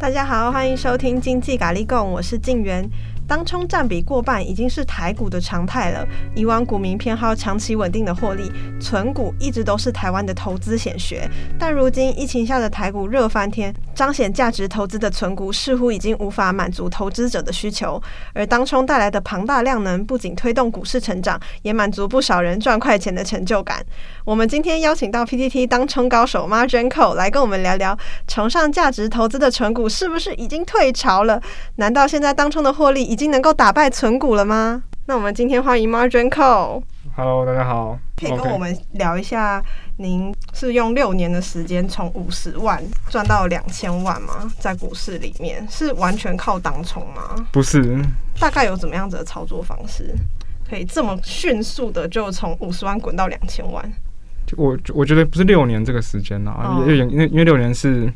大家好，欢迎收听经济咖喱贡，我是静媛。当冲占比过半已经是台股的常态了。以往股民偏好长期稳定的获利，存股一直都是台湾的投资显学。但如今疫情下的台股热翻天，彰显价值投资的存股似乎已经无法满足投资者的需求。而当冲带来的庞大量能，不仅推动股市成长，也满足不少人赚快钱的成就感。我们今天邀请到 PTT 当冲高手 Margin Co 来跟我们聊聊，崇尚价值投资的存股是不是已经退潮了？难道现在当冲的获利已经能够打败存股了吗？那我们今天欢迎 Margin Call。Hello，大家好。可以跟我们聊一下，您是用六年的时间从五十万赚到两千万吗？在股市里面是完全靠当冲吗？不是。大概有怎么样子的操作方式，可以这么迅速的就从五十万滚到两千万？我我觉得不是六年这个时间啊，因为因为因为六年是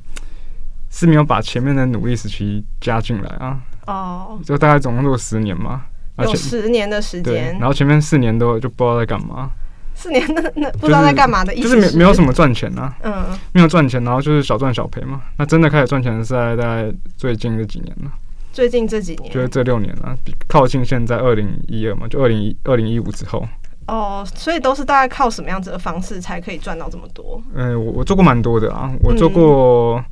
是没有把前面的努力时期加进来啊。哦，就大概总共做十年嘛，有十年的时间，然后前面四年都就不知道在干嘛。四年那那不知道在干嘛的意思，就是没没有什么赚钱啊，嗯，没有赚钱，然后就是小赚小赔嘛。那真的开始赚钱是在大概最近这几年了。最近这几年，就是这六年了，靠近现在二零一二嘛，就二零一二零一五之后。哦，所以都是大概靠什么样子的方式才可以赚到这么多？嗯，我我做过蛮多的啊，我做过、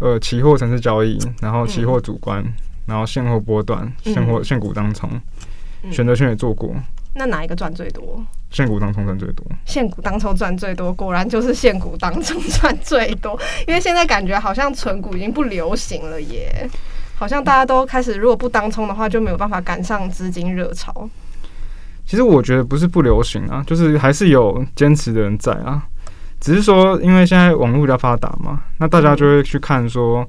嗯、呃期货城市交易，然后期货主观。嗯然后现货波段、现货现股当冲、选择权也做过。那哪一个赚最多？现股当冲赚最多。现股当冲赚最多，果然就是现股当冲赚最多。因为现在感觉好像存股已经不流行了耶，好像大家都开始如果不当冲的话，就没有办法赶上资金热潮。其实我觉得不是不流行啊，就是还是有坚持的人在啊。只是说，因为现在网络比较发达嘛，那大家就会去看说。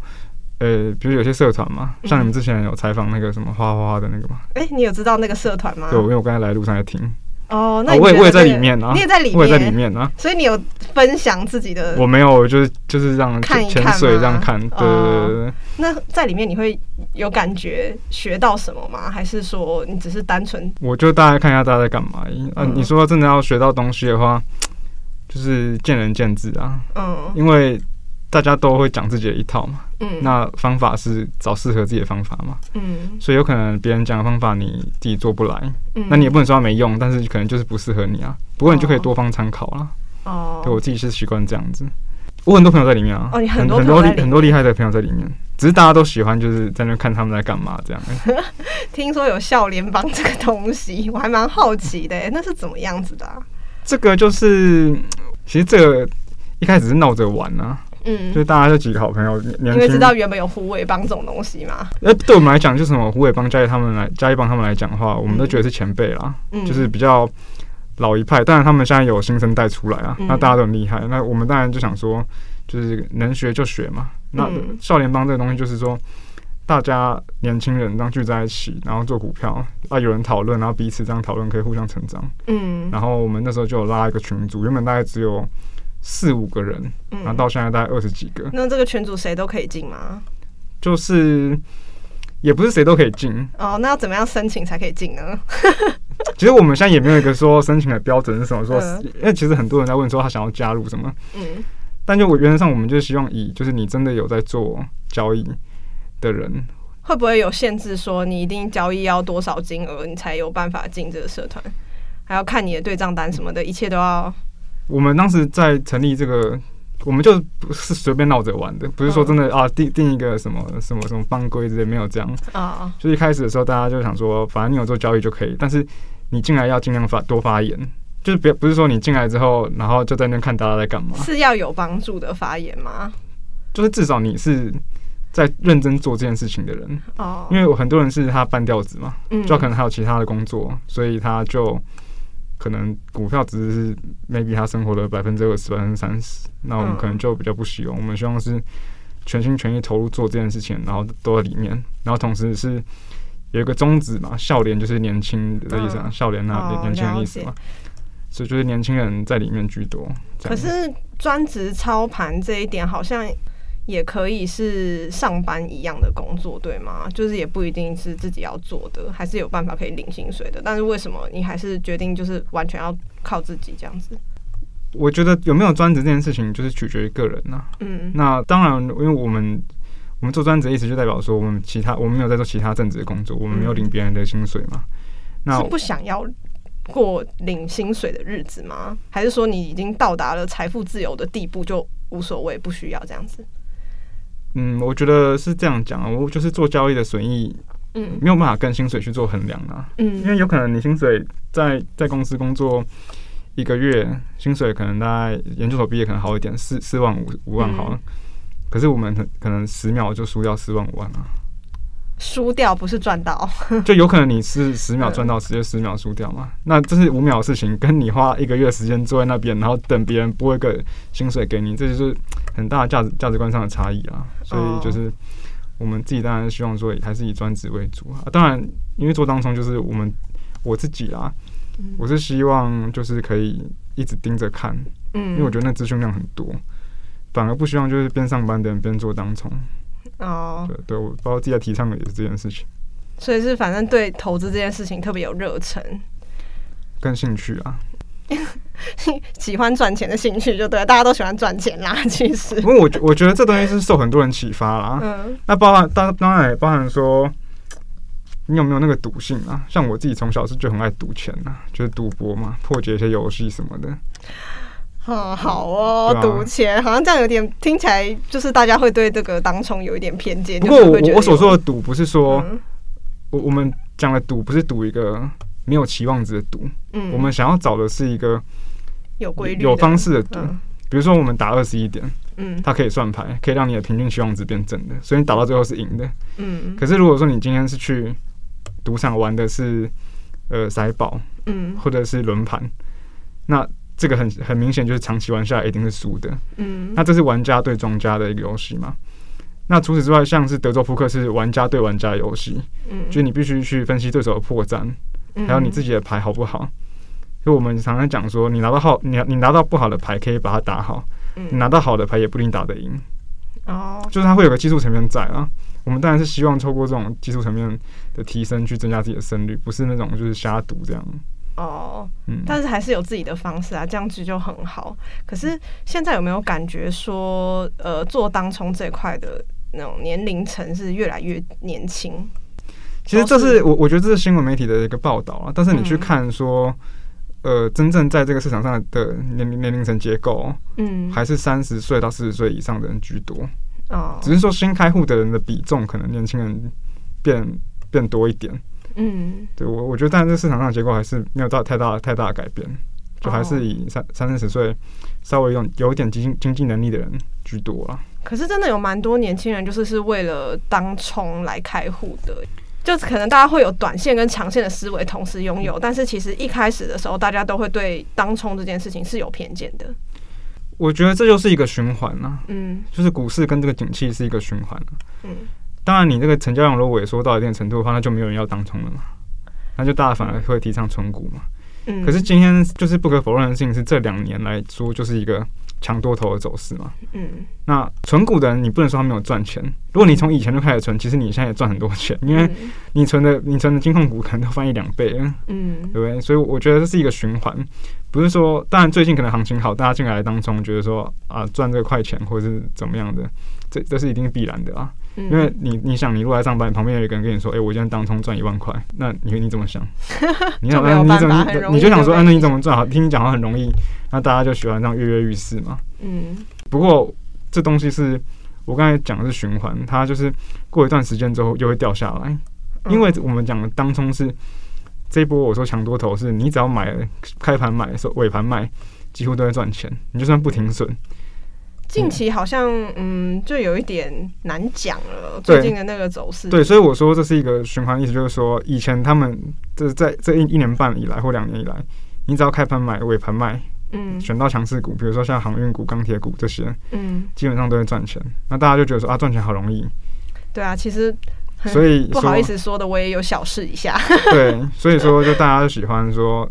呃，比如有些社团嘛，像你们之前有采访那个什么花花花的那个嘛？哎、欸，你有知道那个社团吗？对，因为我刚才来路上在听。哦，那、啊、我也我也在里面啊，你也在里面，我也在里面啊。所以你有分享自己的？我没有，就是就是这样看一看，潜水这样看。对对对对，哦。那在里面你会有感觉学到什么吗？还是说你只是单纯？我就大概看一下大家在干嘛。啊，你说真的要学到东西的话，就是见仁见智啊。嗯，因为。大家都会讲自己的一套嘛，嗯，那方法是找适合自己的方法嘛，嗯，所以有可能别人讲的方法你自己做不来，嗯，那你也不能说它没用，但是可能就是不适合你啊。不过你就可以多方参考啦。哦，对我自己是习惯这样子。我很多朋友在里面啊，哦，你很多很多很多厉害的朋友在里面，只是大家都喜欢就是在那看他们在干嘛这样。听说有笑联帮这个东西，我还蛮好奇的，那是怎么样子的啊？这个就是其实这个一开始是闹着玩啊。嗯，就大家就几个好朋友，因为知道原本有虎尾帮这种东西嘛。那，对我们来讲，就什么虎尾帮、嘉义他们来、嘉义帮他们来讲的话，我们都觉得是前辈啦，嗯，就是比较老一派。当然，他们现在有新生代出来啊，那大家都很厉害。那我们当然就想说，就是能学就学嘛。那少年帮这个东西，就是说大家年轻人这样聚在一起，然后做股票啊，有人讨论，然后彼此这样讨论可以互相成长。嗯，然后我们那时候就有拉一个群组，原本大概只有。四五个人，然后到现在大概二十几个。那这个群组谁都可以进吗？就是也不是谁都可以进。哦，那要怎么样申请才可以进呢？其实我们现在也没有一个说申请的标准是什么，说因为其实很多人在问说他想要加入什么。嗯。但就我原则上，我们就希望以就是你真的有在做交易的人，会不会有限制？说你一定交易要多少金额，你才有办法进这个社团？还要看你的对账单什么的，一切都要。我们当时在成立这个，我们就不是随便闹着玩的，不是说真的啊定定一个什么什么什么帮规之类，没有这样啊。就一开始的时候，大家就想说，反正你有做交易就可以，但是你进来要尽量发多发言，就是别不是说你进来之后，然后就在那看大家在干嘛，是要有帮助的发言吗？就是至少你是在认真做这件事情的人哦，因为有很多人是他半吊子嘛，就可能还有其他的工作，所以他就。可能股票只是 maybe 他生活的百分之二十、百分之三十，那我们可能就比较不希望。我们希望是全心全意投入做这件事情，然后都在里面，然后同时是有一个宗旨嘛，笑脸就是年轻的意思啊，笑脸那年轻人的意思嘛，所以就是年轻人在里面居多。可是专职操盘这一点好像。也可以是上班一样的工作，对吗？就是也不一定是自己要做的，还是有办法可以领薪水的。但是为什么你还是决定就是完全要靠自己这样子？我觉得有没有专职这件事情，就是取决于个人呐。嗯，那当然，因为我们我们做专职的意思就代表说，我们其他我们没有在做其他正职的工作，我们没有领别人的薪水嘛？嗯、那是不想要过领薪水的日子吗？还是说你已经到达了财富自由的地步，就无所谓，不需要这样子？嗯，我觉得是这样讲啊，我就是做交易的损益，嗯，没有办法跟薪水去做衡量啊，嗯，因为有可能你薪水在在公司工作一个月，薪水可能大概研究所毕业可能好一点，四四万五五万好了。嗯可是我们可能十秒就输掉四万五万啊！输掉不是赚到，就有可能你是 十秒赚到，直接十秒输掉嘛？那这是五秒的事情，跟你花一个月时间坐在那边，然后等别人拨一个薪水给你，这就是很大的价值价值观上的差异啊！所以就是我们自己当然希望说还是以专职为主啊。当然，因为做当冲就是我们我自己啦，我是希望就是可以一直盯着看，嗯，因为我觉得那资讯量很多。反而不希望就是边上班的人边做当冲。哦，对对，我包括自己在提倡的也是这件事情，所以是反正对投资这件事情特别有热忱，跟兴趣啊，喜欢赚钱的兴趣就对，大家都喜欢赚钱啦。其实，因为我我觉得这东西是受很多人启发啦，嗯，那包含当当然也包含说你有没有那个赌性啊？像我自己从小是就很爱赌钱啊，就是赌博嘛，破解一些游戏什么的。嗯，好哦，赌、啊、钱好像这样有点听起来，就是大家会对这个当冲有一点偏见。不过我我所说的赌不是说，嗯、我我们讲的赌不是赌一个没有期望值的赌，嗯，我们想要找的是一个有规律、有方式的赌。嗯、比如说我们打二十一点，嗯，它可以算牌，可以让你的平均期望值变正的，所以你打到最后是赢的，嗯。可是如果说你今天是去赌场玩的是呃骰宝，嗯，或者是轮盘，那。这个很很明显，就是长期玩下来一定是输的。嗯，那这是玩家对庄家的一个游戏嘛？那除此之外，像是德州扑克是玩家对玩家的游戏。嗯，就是你必须去分析对手的破绽，还有你自己的牌好不好。就我们常常讲说，你拿到好，你你拿到不好的牌可以把它打好，你拿到好的牌也不一定打得赢。哦，就是它会有个技术层面在啊。我们当然是希望透过这种技术层面的提升去增加自己的胜率，不是那种就是瞎赌这样。哦，嗯但是还是有自己的方式啊，这样子就很好。可是现在有没有感觉说，呃，做当冲这块的那种年龄层是越来越年轻？其实这是我我觉得这是新闻媒体的一个报道啊。但是你去看说，呃，真正在这个市场上的年龄年龄层结构，嗯，还是三十岁到四十岁以上的人居多。哦，只是说新开户的人的比重可能年轻人变变多一点。嗯，对我我觉得，但是这市场上的结构还是没有到太大太大的改变，就还是以三三四十岁稍微有有点经经济能力的人居多啊。可是真的有蛮多年轻人就是是为了当冲来开户的，就可能大家会有短线跟长线的思维同时拥有，但是其实一开始的时候，大家都会对当冲这件事情是有偏见的。我觉得这就是一个循环啊，嗯，就是股市跟这个景气是一个循环啊，嗯。当然，你这个成交量如果萎缩到一定程度的话，那就没有人要当冲了嘛，那就大家反而会提倡存股嘛。嗯。可是今天就是不可否认的事情是，这两年来说就是一个强多头的走势嘛。嗯。那存股的人，你不能说他没有赚钱。如果你从以前就开始存，其实你现在也赚很多钱，因为你存的你存的金控股可能都翻一两倍。嗯。对不对？所以我觉得这是一个循环，不是说当然最近可能行情好，大家进来当中，觉得说啊赚这个快钱或者是怎么样的，这这是一定必然的啊。因为你你想，你如果在上班，旁边有一个人跟你说：“哎、欸，我今天当冲赚一万块。”那你你怎么想？你想，你怎么你就想说：“啊，那你怎么赚？好，听你讲话很容易。”那大家就喜欢这样跃跃欲试嘛。嗯。不过这东西是我刚才讲的是循环，它就是过一段时间之后又会掉下来。因为我们讲的当冲是这一波，我说强多头是你只要买了开盘买的时候，尾盘卖，几乎都在赚钱。你就算不停损。近期好像嗯，就有一点难讲了。最近的那个走势，对，所以我说这是一个循环，意思就是说，以前他们就是在这一一年半以来或两年以来，你只要开盘买，尾盘卖，嗯，选到强势股，比如说像航运股、钢铁股这些，嗯，基本上都会赚钱。那大家就觉得说啊，赚钱好容易。对啊，其实所以不好意思说的，我也有小试一下。对，所以说就大家就喜欢说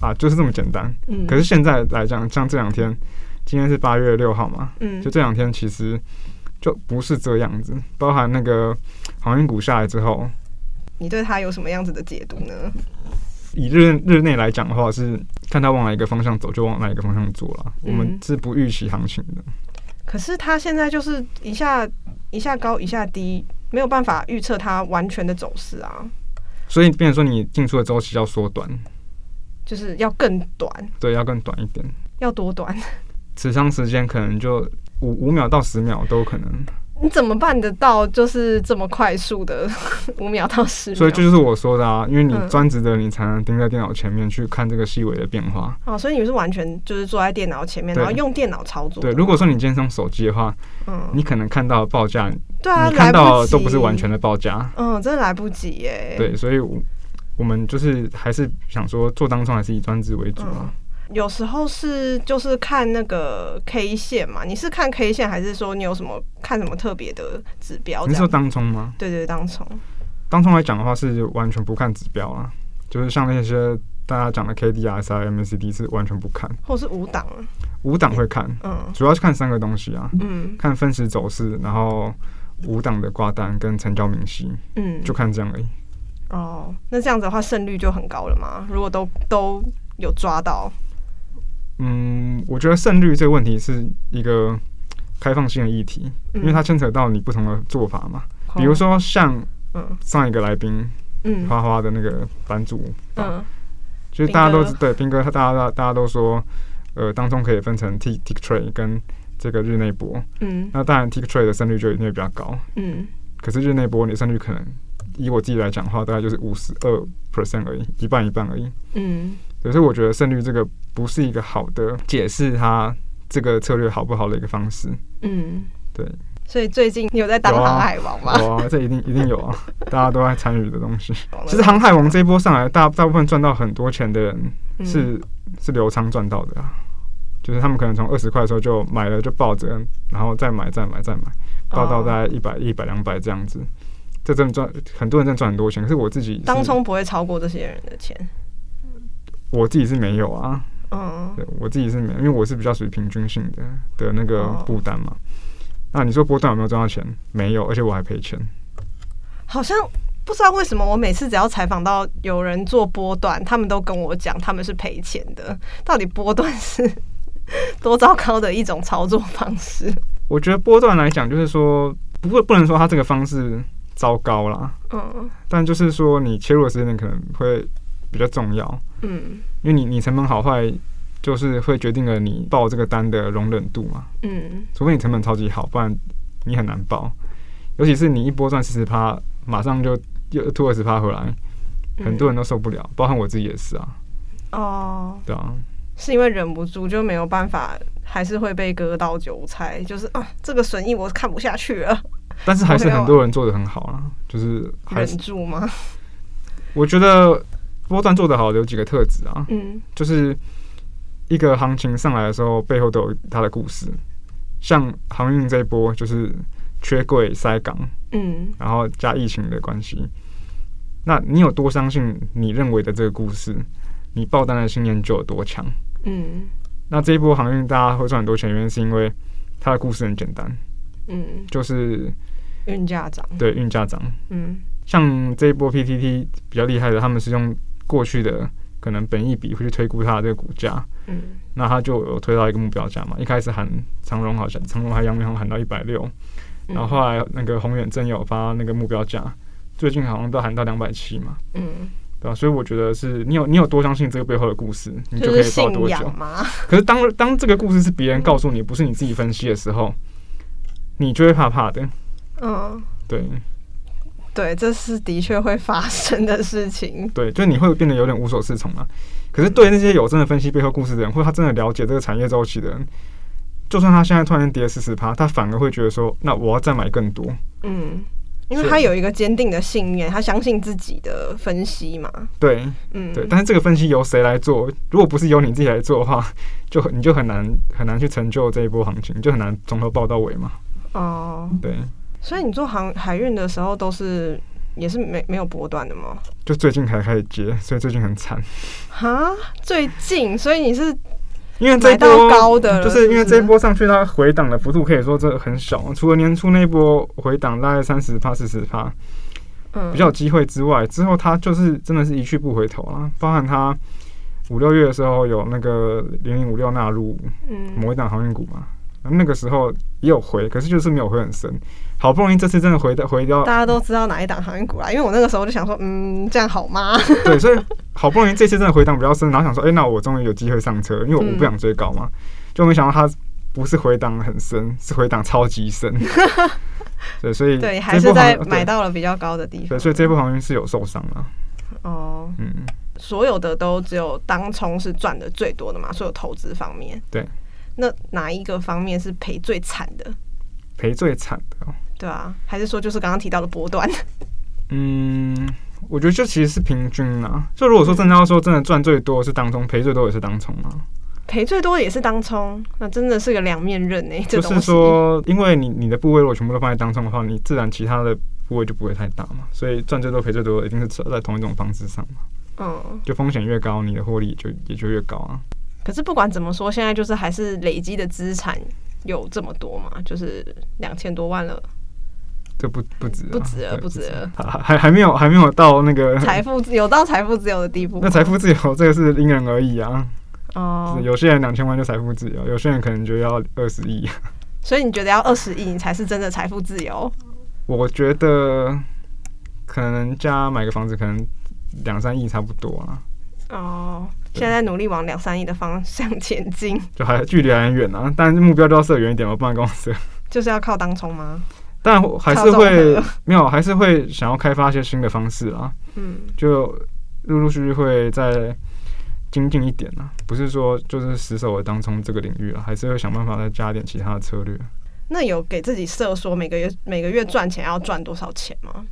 啊，就是这么简单。嗯，可是现在来讲，像这两天。今天是八月六号嘛，嗯，就这两天其实就不是这样子，包含那个航运股下来之后，你对它有什么样子的解读呢？以日日内来讲的话，是看它往哪一个方向走就往哪一个方向做了，嗯、我们是不预期行情的。可是它现在就是一下一下高一下低，没有办法预测它完全的走势啊。所以，变成说你进出的周期要缩短，就是要更短。对，要更短一点。要多短？持仓时间可能就五五秒到十秒都有可能。你怎么办得到？就是这么快速的 五秒到十秒？所以这就是我说的啊，因为你专职的，你才能盯在电脑前面去看这个细微的变化。哦，所以你们是完全就是坐在电脑前面，然后用电脑操作。对，如果说你今天用手机的话，嗯，你可能看到报价，对啊，你看到都不是完全的报价。嗯，真的来不及耶。对，所以我我们就是还是想说，做当中还是以专职为主啊。有时候是就是看那个 K 线嘛，你是看 K 线还是说你有什么看什么特别的指标？你是说当冲吗？对对，当冲。当冲来讲的话是完全不看指标啊，就是像那些大家讲的 K D R S I M A C D 是完全不看，或是五档。五档会看，嗯，主要是看三个东西啊，嗯，看分时走势，然后五档的挂单跟成交明细，嗯，就看这样而已。哦，那这样子的话胜率就很高了吗？如果都都有抓到？嗯，我觉得胜率这个问题是一个开放性的议题，因为它牵扯到你不同的做法嘛。比如说像上一个来宾，嗯。花花的那个版主，嗯，就是大家都对斌哥，他大家大家都说，呃，当中可以分成 trade 跟这个日内波，嗯，那当然 tick trade 的胜率就一定会比较高，嗯，可是日内波你胜率可能以我自己来讲的话，大概就是五十二 percent 而已，一半一半而已，嗯。可是我觉得胜率这个不是一个好的解释它这个策略好不好的一个方式。嗯，对。所以最近你有在当航海王吗？有啊，有啊，这一定一定有啊，大家都在参与的东西。其实航海王这一波上来，大大部分赚到很多钱的人是是留仓赚到的啊，就是他们可能从二十块的时候就买了就抱着，然后再买再买再买，抱到大概一百一百两百这样子，这真的赚很多人真的赚很多钱。可是我自己当冲不会超过这些人的钱。我自己是没有啊，嗯，对我自己是没有，因为我是比较属于平均性的的那个负担嘛。那你说波段有没有赚到钱？没有，而且我还赔钱。好像不知道为什么，我每次只要采访到有人做波段，他们都跟我讲他们是赔钱的。到底波段是 多糟糕的一种操作方式？我觉得波段来讲，就是说不会不能说他这个方式糟糕啦，嗯，但就是说你切入的时间点可能会。比较重要，嗯，因为你你成本好坏，就是会决定了你报这个单的容忍度嘛，嗯，除非你成本超级好，不然你很难报，尤其是你一波赚四十趴，马上就又吐二十趴回来，很多人都受不了，包含我自己也是啊，哦，对啊，是因为忍不住就没有办法，还是会被割到韭菜，就是啊，这个损益我看不下去了，但是还是很多人做的很好啊，就是忍住吗？我觉得。波段做得好的有几个特质啊，嗯，就是一个行情上来的时候，背后都有它的故事。像航运这一波，就是缺柜塞港，嗯，然后加疫情的关系。那你有多相信你认为的这个故事，你爆单的信念就有多强，嗯。那这一波航运大家会赚很多钱，原因是因为它的故事很简单，嗯，就是运价涨，对，运价涨，嗯。像这一波 PTT 比较厉害的，他们是用。过去的可能本益比会去推估它的这个股价，嗯，那它就有推到一个目标价嘛。一开始喊长荣好像长荣还阳明好像喊到一百六，然后后来那个宏远正有发那个目标价，最近好像都喊到两百七嘛，嗯，对吧？所以我觉得是你有你有多相信这个背后的故事，你就可以抱多久。可是当当这个故事是别人告诉你，不是你自己分析的时候，你就会怕怕的。嗯，对。对，这是的确会发生的事情。对，就你会变得有点无所适从嘛。可是对那些有真的分析背后故事的人，或者他真的了解这个产业周期的人，就算他现在突然跌四十趴，他反而会觉得说：“那我要再买更多。”嗯，因为他有一个坚定的信念，他相信自己的分析嘛。对，嗯，对。但是这个分析由谁来做？如果不是由你自己来做的话，就你就很难很难去成就这一波行情，就很难从头报到尾嘛。哦，对。所以你做航海运的时候都是也是没没有波段的吗？就最近才开始接，所以最近很惨。哈，最近，所以你是因为这一波高的，就是因为这一波上去它回档的幅度可以说这很小，除了年初那一波回档大概三十趴四十趴，嗯，比较有机会之外，之后它就是真的是一去不回头啊。包含它五六月的时候有那个零零五六纳入某一档航运股嘛。那个时候也有回，可是就是没有回很深。好不容易这次真的回到回到，大家都知道哪一档航运股啦，因为我那个时候就想说，嗯，这样好吗？对，所以好不容易这次真的回档比较深，然后想说，哎、欸，那我终于有机会上车，因为我不想追高嘛，嗯、就没想到它不是回档很深，是回档超级深。对，所以对，还是在买到了比较高的地方。对，所以这部航运是有受伤了。哦，嗯，所有的都只有当冲是赚的最多的嘛，所有投资方面。对，那哪一个方面是赔最惨的？赔最惨的哦。对啊，还是说就是刚刚提到的波段？嗯，我觉得这其实是平均啊。就如果说真的要说真的赚最多是当冲，赔最多也是当冲啊。赔最多也是当冲，那真的是个两面刃呢、欸。就是说，因为你你的部位如果全部都放在当冲的话，你自然其他的部位就不会太大嘛。所以赚最多赔最多一定是在同一种方式上嘛。嗯，就风险越高，你的获利就也就越高啊。可是不管怎么说，现在就是还是累积的资产有这么多嘛，就是两千多万了。这不不止，不止了，不止了，还还没有还没有到那个 财富自由到财富自由的地步。那财富自由这个是因人而异啊。哦，有些人两千万就财富自由，有些人可能觉得要二十亿。所以你觉得要二十亿，你才是真的财富自由？我觉得可能家买个房子，可能两三亿差不多啊。哦，现在努力往两三亿的方向前进，就还距离还很远啊。但是目标就要设远一点嘛，不然跟我设。就是要靠当冲吗？但还是会没有，还是会想要开发一些新的方式啊。嗯，就陆陆续续会再精进一点啊，不是说就是死守的当冲这个领域啊，还是会想办法再加点其他的策略。那有给自己设说每个月每个月赚钱要赚多少钱吗？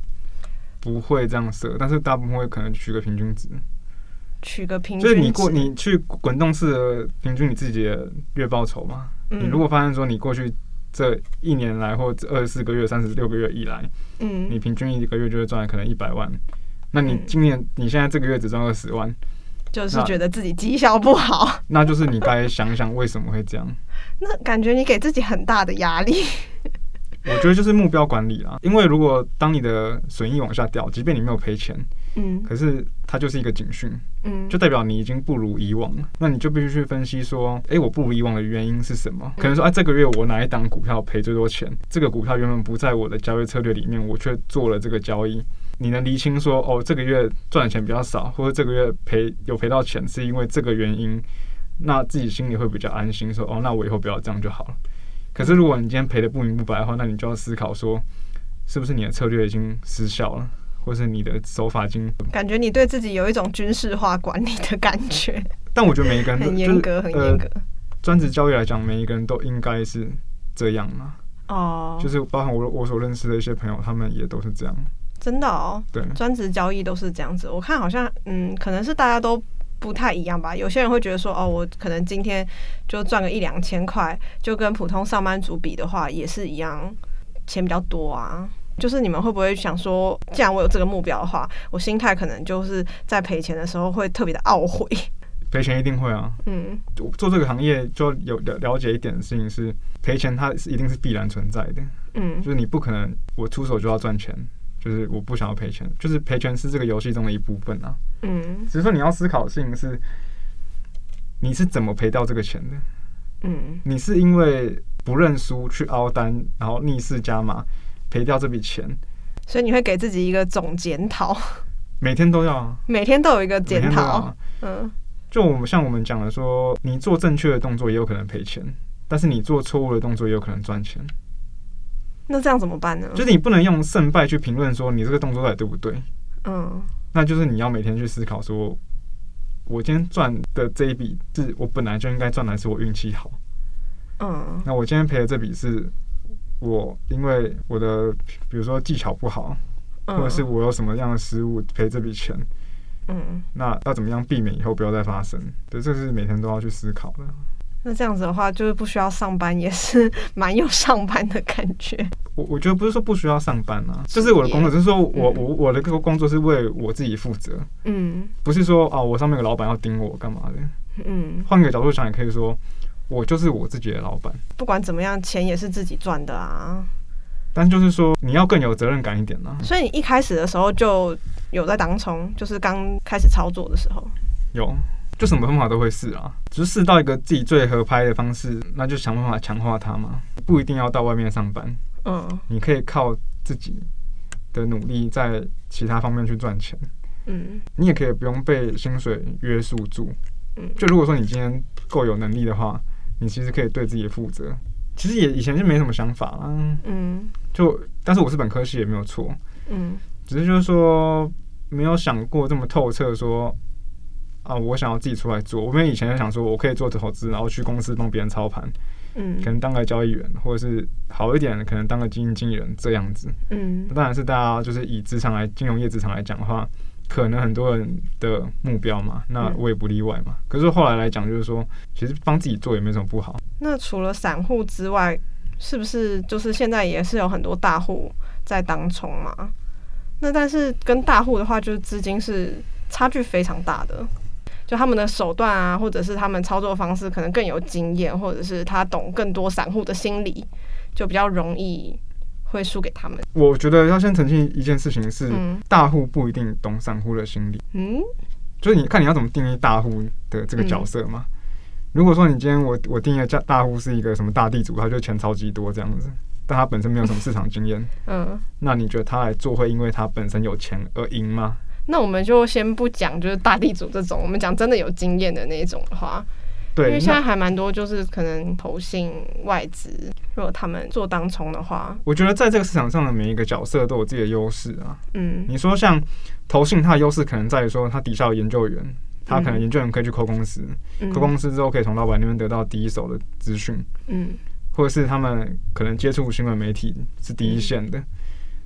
不会这样设，但是大部分会可能取个平均值，取个平均，就是你过你去滚动式的平均你自己的月报酬嘛。嗯，你如果发现说你过去。这一年来，或者二十四个月、三十六个月以来，嗯，你平均一个月就会赚可能一百万。那你今年、嗯、你现在这个月只赚二十万，就是觉得自己绩效不好。那 就是你该想想为什么会这样。那感觉你给自己很大的压力。我觉得就是目标管理啦，因为如果当你的损益往下掉，即便你没有赔钱，嗯，可是它就是一个警讯，嗯，就代表你已经不如以往了。那你就必须去分析说，哎，我不如以往的原因是什么？可能说，哎，这个月我哪一档股票赔最多钱？这个股票原本不在我的交易策略里面，我却做了这个交易。你能厘清说，哦，这个月赚的钱比较少，或者这个月赔有赔到钱，是因为这个原因，那自己心里会比较安心，说，哦，那我以后不要这样就好了。可是，如果你今天赔的不明不白的话，那你就要思考说，是不是你的策略已经失效了，或是你的手法已经……感觉你对自己有一种军事化管理的感觉。但我觉得每一个人很严格，很严格。专职交易来讲，每一个人都应该是这样嘛。哦，就是包含我我所认识的一些朋友，他们也都是这样。真的哦，对，专职交易都是这样子。我看好像，嗯，可能是大家都。不太一样吧？有些人会觉得说，哦，我可能今天就赚个一两千块，就跟普通上班族比的话，也是一样，钱比较多啊。就是你们会不会想说，既然我有这个目标的话，我心态可能就是在赔钱的时候会特别的懊悔。赔钱一定会啊，嗯，做这个行业就有了了解一点的事情是，赔钱它是一定是必然存在的，嗯，就是你不可能我出手就要赚钱。就是我不想要赔钱，就是赔钱是这个游戏中的一部分啊。嗯，只是说你要思考的事情是，你是怎么赔掉这个钱的？嗯，你是因为不认输去凹单，然后逆势加码赔掉这笔钱，所以你会给自己一个总检讨，每天都要啊，每天都有一个检讨。嗯，就我们像我们讲的说，你做正确的动作也有可能赔钱，但是你做错误的动作也有可能赚钱。那这样怎么办呢？就是你不能用胜败去评论说你这个动作到底对不对？嗯，那就是你要每天去思考说，我今天赚的这一笔是我本来就应该赚的，是我运气好？嗯，那我今天赔的这笔是我因为我的比如说技巧不好，或者是我有什么样的失误赔这笔钱？嗯，那要怎么样避免以后不要再发生？对，这是每天都要去思考的。那这样子的话，就是不需要上班，也是蛮有上班的感觉。我我觉得不是说不需要上班啊，这是我的工作，就是说我我我的这个工作是为我自己负责。嗯，不是说啊，我上面有老板要盯我干嘛的。嗯，换个角度想，也可以说，我就是我自己的老板。不管怎么样，钱也是自己赚的啊。但就是说，你要更有责任感一点啊。所以你一开始的时候就有在当冲，就是刚开始操作的时候。有。就什么方法都会试啊，只是试到一个自己最合拍的方式，那就想办法强化它嘛。不一定要到外面上班，嗯，你可以靠自己的努力在其他方面去赚钱，嗯，你也可以不用被薪水约束住，嗯，就如果说你今天够有能力的话，你其实可以对自己负责。其实也以前就没什么想法啦，嗯，就但是我是本科系也没有错，嗯，只是就是说没有想过这么透彻，说啊，我想要自己出来做。我们以前就想说我可以做投资，然后去公司帮别人操盘，嗯，可能当个交易员，或者是好一点的，可能当个基金经理人这样子，嗯，当然是大家就是以职场来金融业职场来讲的话。可能很多人的目标嘛，那我也不例外嘛。嗯、可是后来来讲，就是说，其实帮自己做也没什么不好。那除了散户之外，是不是就是现在也是有很多大户在当冲嘛？那但是跟大户的话，就是资金是差距非常大的，就他们的手段啊，或者是他们操作方式可能更有经验，或者是他懂更多散户的心理，就比较容易。会输给他们。我觉得要先澄清一件事情是，大户不一定懂散户的心理。嗯，就是你看你要怎么定义大户的这个角色嘛。嗯、如果说你今天我我定义的大户是一个什么大地主，他就钱超级多这样子，但他本身没有什么市场经验。嗯，那你觉得他来做会因为他本身有钱而赢吗？那我们就先不讲就是大地主这种，我们讲真的有经验的那种的话。对，因为现在还蛮多，就是可能投信外资，如果他们做当冲的话，我觉得在这个市场上的每一个角色都有自己的优势啊。嗯，你说像投信，它的优势可能在于说，它底下有研究员，他可能研究员可以去 call 公司，嗯，call 公司之后可以从老板那边得到第一手的资讯，嗯，或者是他们可能接触新闻媒体是第一线的，嗯，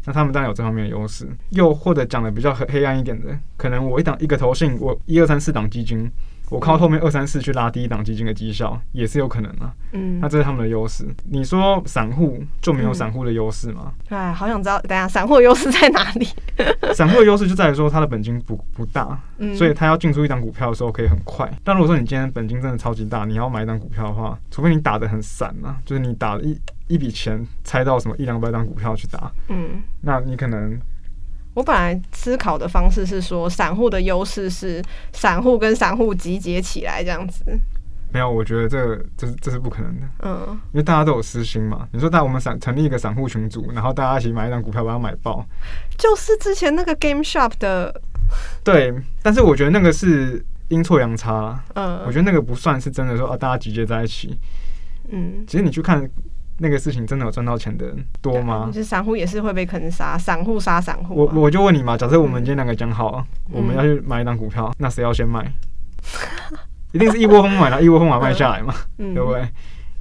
那他们当然有这方面的优势。又或者讲的比较黑黑暗一点的，可能我一档一个投信，我一二三四档基金。我靠后面二三四去拉第一档基金的绩效也是有可能啊，嗯，那这是他们的优势。你说散户就没有散户的优势吗？哎、嗯，好想知道，等下散户的优势在哪里？散户的优势就在于说他的本金不不大，嗯，所以他要进出一档股票的时候可以很快。但如果说你今天本金真的超级大，你要买一档股票的话，除非你打的很散啊，就是你打了一一笔钱猜到什么一两百档股票去打，嗯，那你可能。我本来思考的方式是说，散户的优势是散户跟散户集结起来这样子。没有，我觉得这这是这是不可能的。嗯，因为大家都有私心嘛。你说，带我们散成立一个散户群组，然后大家一起买一张股票，把它买爆，就是之前那个 Game Shop 的。对，但是我觉得那个是阴错阳差。嗯，我觉得那个不算是真的说啊，大家集结在一起。嗯，其实你去看。那个事情真的有赚到钱的人多吗？就是散户也是会被坑杀，散户杀散户。我我就问你嘛，假设我们今天两个讲好，嗯、我们要去买一档股票，嗯、那谁要先卖？一定是一窝蜂买了，一窝蜂把它卖下来嘛，嗯、对不对？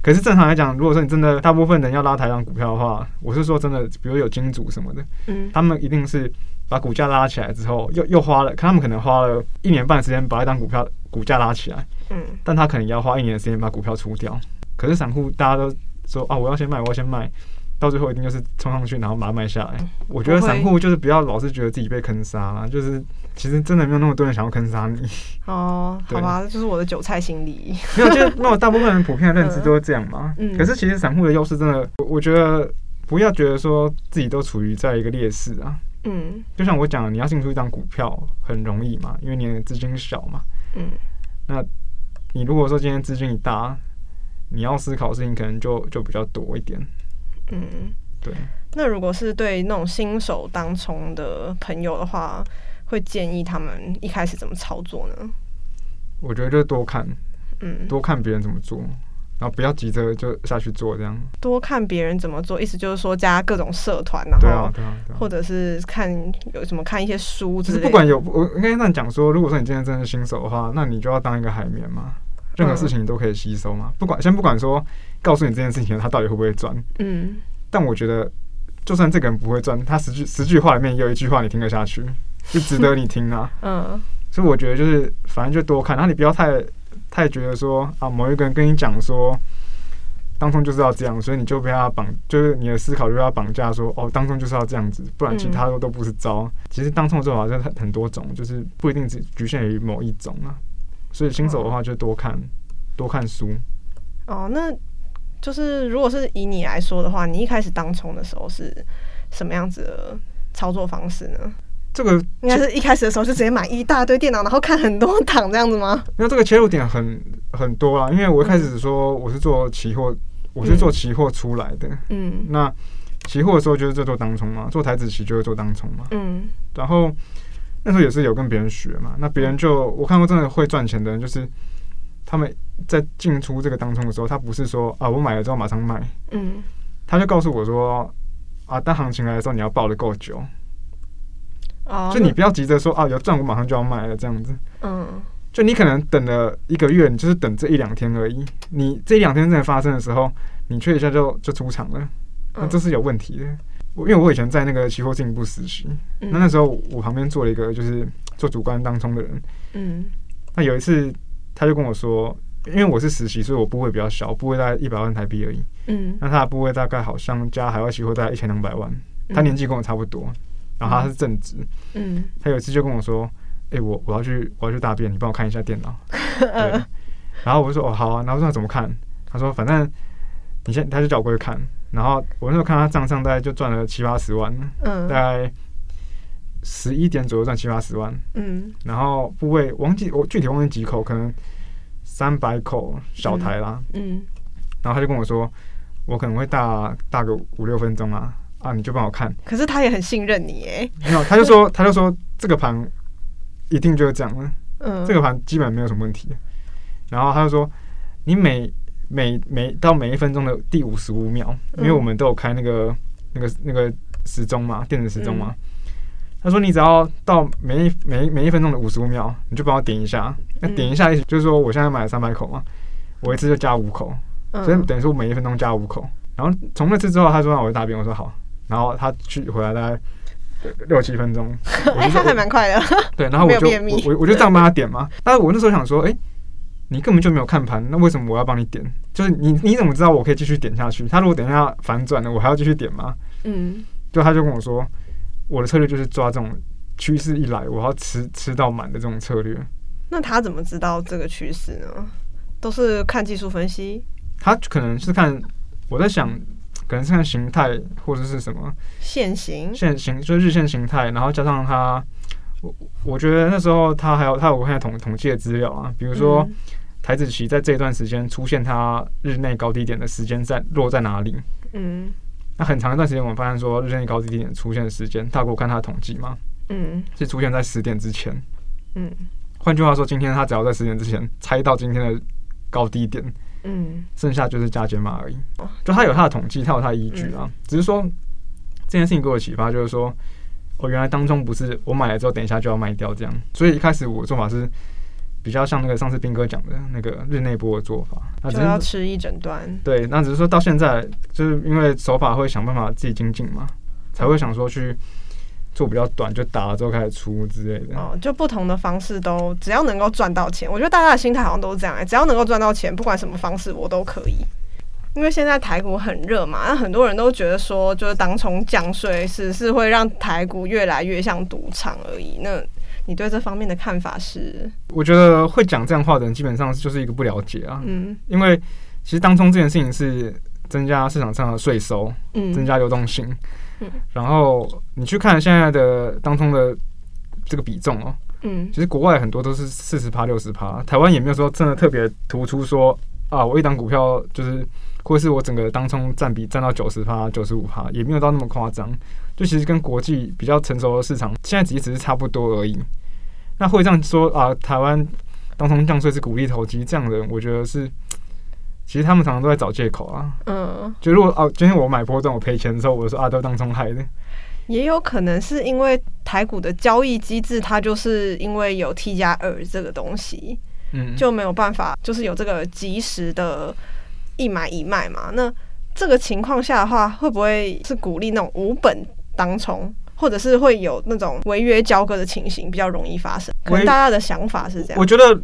可是正常来讲，如果说你真的大部分人要拉抬档股票的话，我是说真的，比如有金主什么的，嗯，他们一定是把股价拉起来之后，又又花了，看他们可能花了一年半的时间把一档股票股价拉起来，嗯，但他可能也要花一年的时间把股票出掉。可是散户大家都。说啊，我要先卖，我要先卖，到最后一定就是冲上去，然后把它卖下来。我觉得散户就是不要老是觉得自己被坑杀了，就是其实真的没有那么多人想要坑杀你。哦，好吧，这就是我的韭菜心理。没有，就那我大部分人普遍的认知都是这样嘛。嗯。可是其实散户的优势真的，我觉得不要觉得说自己都处于在一个劣势啊。嗯。就像我讲，你要进出一张股票很容易嘛，因为你的资金小嘛。嗯。那你如果说今天资金一大，你要思考的事情可能就就比较多一点，嗯，对。那如果是对那种新手当冲的朋友的话，会建议他们一开始怎么操作呢？我觉得就多看，嗯，多看别人怎么做，然后不要急着就下去做这样。多看别人怎么做，意思就是说加各种社团，然后对啊，对啊，对啊，或者是看有什么看一些书之类的。不管有，我应该这样讲说，如果说你今天真的是新手的话，那你就要当一个海绵嘛。任何事情你都可以吸收嘛，不管先不管说，告诉你这件事情他到底会不会赚，嗯，但我觉得就算这个人不会赚，他十句十句话里面也有一句话你听得下去，就值得你听啊，嗯，所以我觉得就是反正就多看，然后你不要太太觉得说啊某一个人跟你讲说，当中就是要这样，所以你就被他绑，就是你的思考就要绑架说哦当中就是要这样子，不然其他的都不是招。嗯、其实当中的做法就很很多种，就是不一定只局限于某一种啊。所以新手的话就多看，哦、多看书。哦，那就是如果是以你来说的话，你一开始当冲的时候是什么样子的操作方式呢？这个应该是一开始的时候就直接买一大堆电脑，然后看很多档这样子吗？那这个切入点很很多啦，因为我一开始说我是做期货，我是做期货出来的，嗯，那期货的时候就是做当冲嘛，做台子期就是做当冲嘛，嗯，然后那时候也是有跟别人学嘛，那别人就我看过真的会赚钱的人，就是他们在进出这个当中的时候，他不是说啊我买了之后马上卖，嗯，他就告诉我说啊，当行情来的时候你要抱得够久。哦就你不要急着说啊，有赚我马上就要卖了这样子。嗯，就你可能等了一个月，你就是等这一两天而已。你这一两天真的发生的时候，你却一下就就出场了，那这是有问题的。我因为我以前在那个期货经营部实习，那那时候我旁边坐了一个就是做主观当冲的人。嗯，那有一次他就跟我说，因为我是实习，所以我部位比较小，部位大概一百万台币而已。嗯，那他的部位大概好像加海外期货大概一千两百万。他年纪跟我差不多。然后他是正职，嗯，他有一次就跟我说：“哎、欸，我我要去我要去大便，你帮我看一下电脑。”对，然后我就说：“哦，好啊。”然后说：“怎么看？”他说：“反正你先，他就叫我过去看。”然后我那时候看他账上大概就赚了七八十万，嗯，大概十一点左右赚七八十万，嗯，然后部位忘记我具体忘记几口，可能三百口小台啦，嗯，嗯，然后他就跟我说：“我可能会大大个五六分钟啊。”啊，你就帮我看。可是他也很信任你诶。没有，他就说，他就说这个盘一定就是这样了。嗯，这个盘基本没有什么问题。然后他就说，你每每每到每一分钟的第五十五秒，因为我们都有开那个那个那个时钟嘛，电子时钟嘛。他说，你只要到每一每一每一分钟的五十五秒，你就帮我点一下。那点一下意思就是说，我现在买了三百口嘛，我一次就加五口，所以等于说我每一分钟加五口。然后从那次之后，他说让我去大便，我说好。然后他去回来大概六七分钟，哎，他还蛮快的。对，然后我就我我就这样帮他点嘛。但是我那时候想说，哎，你根本就没有看盘，那为什么我要帮你点？就是你你怎么知道我可以继续点下去？他如果等一下反转了，我还要继续点吗？嗯，就他就跟我说，我的策略就是抓这种趋势一来，我要吃吃到满的这种策略。那他怎么知道这个趋势呢？都是看技术分析？他可能是看，我在想。可能是看形态或者是什么线形，线形就是日线形态，然后加上他，我我觉得那时候他还有他有看统统计的资料啊，比如说台子期在这一段时间出现它日内高低点的时间在落在哪里？嗯，那很长一段时间我们发现说日内高低点出现的时间，他给我看他的统计嘛，嗯，是出现在十点之前，嗯，换句话说，今天他只要在十点之前猜到今天的高低点。嗯，剩下就是加减码而已。就他有他的统计，他有他的依据啊。只是说这件事情给我启发，就是说我原来当中不是我买了之后等一下就要卖掉这样。所以一开始我的做法是比较像那个上次斌哥讲的那个日内波的做法，那就要吃一整段。对，那只是说到现在，就是因为手法会想办法自己精进嘛，才会想说去。做比较短，就打了之后开始出之类的。哦，就不同的方式都只要能够赚到钱，我觉得大家的心态好像都是这样只要能够赚到钱，不管什么方式我都可以。因为现在台股很热嘛，那很多人都觉得说，就是当冲降税是是会让台股越来越像赌场而已。那你对这方面的看法是？我觉得会讲这样话的人，基本上就是一个不了解啊。嗯，因为其实当冲这件事情是增加市场上的税收，嗯，增加流动性。然后你去看现在的当冲的这个比重哦，嗯，其实国外很多都是四十趴、六十趴，台湾也没有说真的特别突出说啊，我一档股票就是，或是我整个当冲占比占到九十趴、九十五趴，也没有到那么夸张。就其实跟国际比较成熟的市场，现在其实只是差不多而已。那会这样说啊，台湾当冲降税是鼓励投机这样的，我觉得是。其实他们常常都在找借口啊，嗯，就如果哦，今天我买波段我赔钱的时候，我说啊，都当冲害的，也有可能是因为台股的交易机制，它就是因为有 T 加二这个东西，嗯，就没有办法，就是有这个及时的一买一卖嘛。那这个情况下的话，会不会是鼓励那种无本当冲，或者是会有那种违约交割的情形比较容易发生？可能大家的想法是这样，我觉得。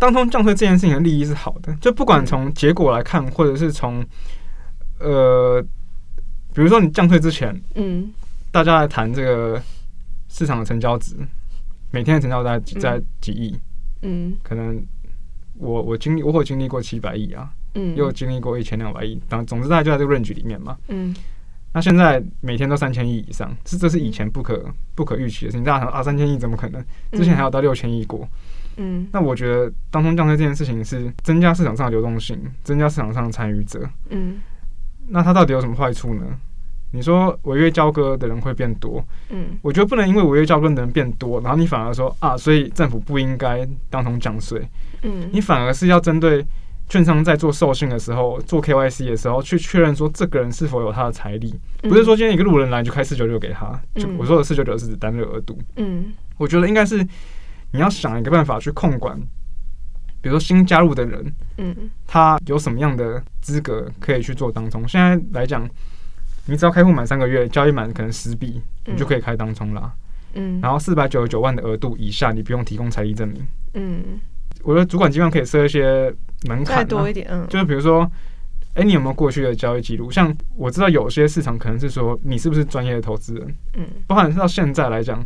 当冲降税这件事情的利益是好的，就不管从结果来看，或者是从呃，比如说你降税之前，嗯，大家来谈这个市场的成交值，每天的成交在在几亿，嗯，可能我我经历我有经历过七百亿啊，嗯，又经历过一千两百亿，当总之大家就在这个 range 里面嘛，嗯，那现在每天都三千亿以上，这这是以前不可不可预期的事情。大家想啊，三千亿怎么可能？之前还有到六千亿过。嗯，那我觉得当中降税这件事情是增加市场上的流动性，增加市场上的参与者。嗯，那它到底有什么坏处呢？你说违约交割的人会变多？嗯，我觉得不能因为违约交割的人变多，然后你反而说啊，所以政府不应该当冲降税。嗯，你反而是要针对。券商在做授信的时候，做 KYC 的时候，去确认说这个人是否有他的财力，不是说今天一个路人来就开四九九给他。就我说的四九九是指单日额度。嗯，我觉得应该是你要想一个办法去控管，比如说新加入的人，嗯，他有什么样的资格可以去做当冲？现在来讲，你只要开户满三个月，交易满可能十笔，你就可以开当冲啦。嗯，然后四百九十九万的额度以下，你不用提供财力证明。嗯。我觉得主管机关可以设一些门槛，再多一点，嗯，就是比如说，哎，你有没有过去的交易记录？像我知道有些市场可能是说你是不是专业的投资人，嗯，包含到现在来讲，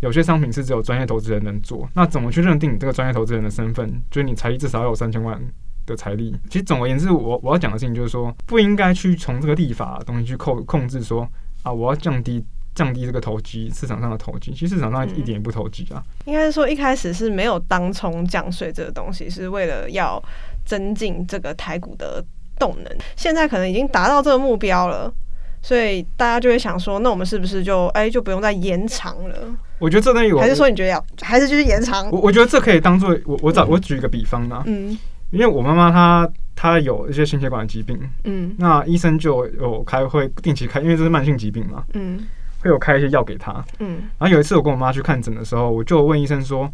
有些商品是只有专业投资人能做，那怎么去认定你这个专业投资人的身份？就是你财力至少要有三千万的财力。其实总而言之，我我要讲的事情就是说，不应该去从这个立法的东西去控控制说啊，我要降低。降低这个投机市场上的投机，其实市场上一点也不投机啊。应该是说一开始是没有当冲降税这个东西，是为了要增进这个台股的动能。现在可能已经达到这个目标了，所以大家就会想说，那我们是不是就哎、欸、就不用再延长了？我觉得这东西，还是说你觉得要还是就是延长？我我觉得这可以当做我我找我举一个比方呢。嗯，因为我妈妈她她有一些心血管的疾病，嗯，那医生就有开会定期开，因为这是慢性疾病嘛，嗯。会有开一些药给他，嗯，然后有一次我跟我妈去看诊的时候，我就问医生说：“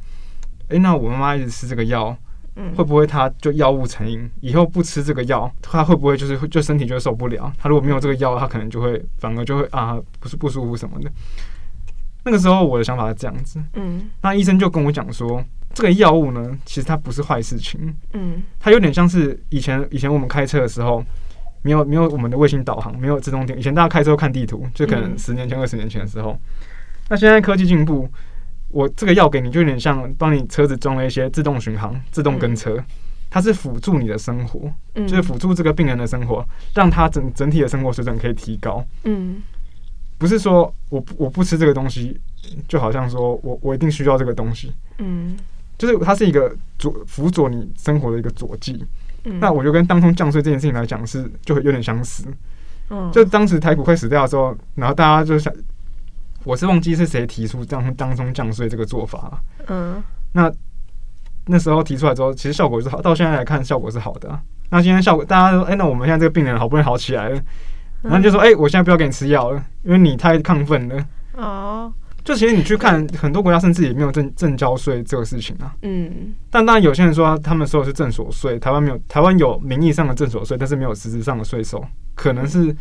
诶，那我妈妈一直吃这个药，嗯，会不会她就药物成瘾？以后不吃这个药，她会不会就是就身体就受不了？她如果没有这个药，她可能就会反而就会啊，不是不舒服什么的。”那个时候我的想法是这样子，嗯，那医生就跟我讲说，这个药物呢，其实它不是坏事情，嗯，它有点像是以前以前我们开车的时候。没有没有我们的卫星导航，没有自动点。以前大家开车看地图，就可能十年前、二十年前的时候。那现在科技进步，我这个药给你，就有点像帮你车子装了一些自动巡航、自动跟车，它是辅助你的生活，就是辅助这个病人的生活，让他整整体的生活水准可以提高。嗯，不是说我我不吃这个东西，就好像说我我一定需要这个东西。嗯，就是它是一个佐辅佐你生活的一个佐剂。那我就跟当冲降税这件事情来讲，是就会有点相似。嗯，就当时台股快死掉的时候，然后大家就想，我是忘记是谁提出当当冲降税这个做法了。嗯，那那时候提出来之后，其实效果是好，到现在来看效果是好的。那今天效果，大家说，哎，那我们现在这个病人好不容易好起来了，然后就说，哎，我现在不要给你吃药了，因为你太亢奋了。哦。就其实你去看很多国家，甚至也没有正正交税这个事情啊。嗯。但当然，有些人说他们收的是正所税，台湾没有，台湾有名义上的正所税，但是没有实质上的税收，可能是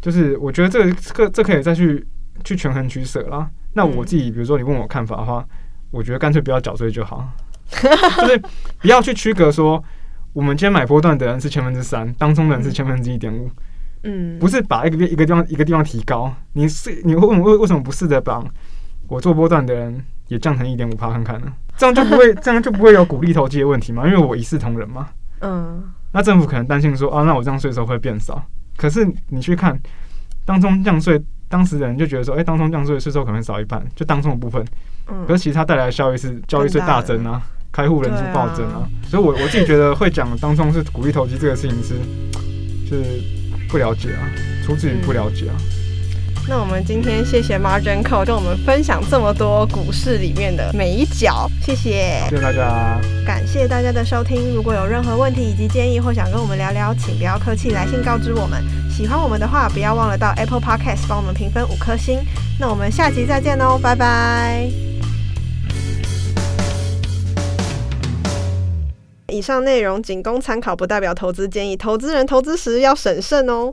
就是我觉得这个这个这可以再去去权衡取舍啦。那我自己，比如说你问我看法的话，我觉得干脆不要缴税就好，就是不要去区隔说我们今天买波段的人是千分之三，当中的人是千分之一点五。嗯，不是把一个一个地方一个地方提高，你是你会为为什么不试着把我做波段的人也降成一点五趴看看呢？这样就不会 这样就不会有鼓励投机的问题嘛？因为我一视同仁嘛。嗯，那政府可能担心说啊，那我这样税收会变少。可是你去看当中降税，当时的人就觉得说，哎、欸，当中降税税收可能少一半，就当中的部分。嗯，可是其实它带来的效益是交易税大增啊，开户人数暴增啊。所以我我自己觉得会讲当中是鼓励投机这个事情是是。不了解啊，出自于不了解啊。嗯、那我们今天谢谢 Margin Call 跟我们分享这么多股市里面的每一角，谢谢，谢谢大家，感谢大家的收听。如果有任何问题以及建议或想跟我们聊聊，请不要客气，来信告知我们。喜欢我们的话，不要忘了到 Apple Podcast 帮我们评分五颗星。那我们下集再见喽，拜拜。以上内容仅供参考，不代表投资建议。投资人投资时要审慎哦。